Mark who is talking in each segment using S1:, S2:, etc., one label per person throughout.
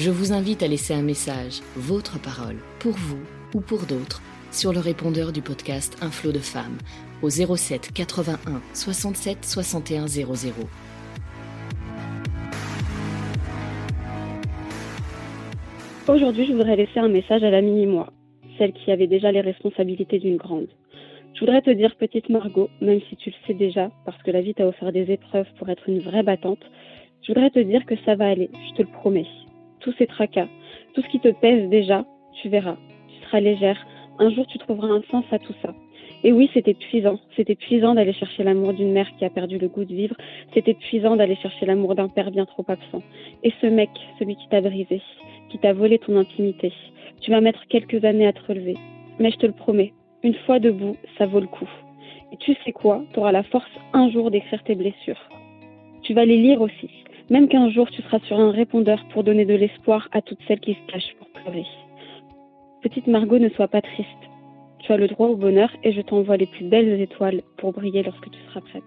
S1: Je vous invite à laisser un message, votre parole, pour vous ou pour d'autres, sur le répondeur du podcast Un flot de femmes au 07 81 67 61 00.
S2: Aujourd'hui, je voudrais laisser un message à la mini-moi, celle qui avait déjà les responsabilités d'une grande. Je voudrais te dire, petite Margot, même si tu le sais déjà, parce que la vie t'a offert des épreuves pour être une vraie battante, je voudrais te dire que ça va aller, je te le promets. Tous ces tracas, tout ce qui te pèse déjà, tu verras, tu seras légère. Un jour, tu trouveras un sens à tout ça. Et oui, c'est épuisant. C'est épuisant d'aller chercher l'amour d'une mère qui a perdu le goût de vivre. C'est épuisant d'aller chercher l'amour d'un père bien trop absent. Et ce mec, celui qui t'a brisé, qui t'a volé ton intimité, tu vas mettre quelques années à te relever. Mais je te le promets, une fois debout, ça vaut le coup. Et tu sais quoi? Tu auras la force un jour d'écrire tes blessures. Tu vas les lire aussi. Même qu'un jour, tu seras sur un répondeur pour donner de l'espoir à toutes celles qui se cachent pour pleurer. Petite Margot, ne sois pas triste. Tu as le droit au bonheur et je t'envoie les plus belles étoiles pour briller lorsque tu seras prête.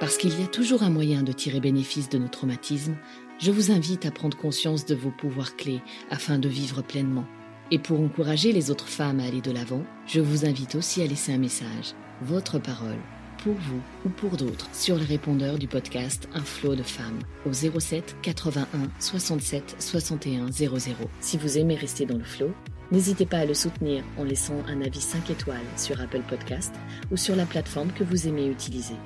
S1: Parce qu'il y a toujours un moyen de tirer bénéfice de nos traumatismes, je vous invite à prendre conscience de vos pouvoirs clés afin de vivre pleinement. Et pour encourager les autres femmes à aller de l'avant, je vous invite aussi à laisser un message, votre parole, pour vous ou pour d'autres, sur le répondeur du podcast Un flot de femmes au 07 81 67 61 00. Si vous aimez rester dans le flot, n'hésitez pas à le soutenir en laissant un avis 5 étoiles sur Apple Podcast ou sur la plateforme que vous aimez utiliser.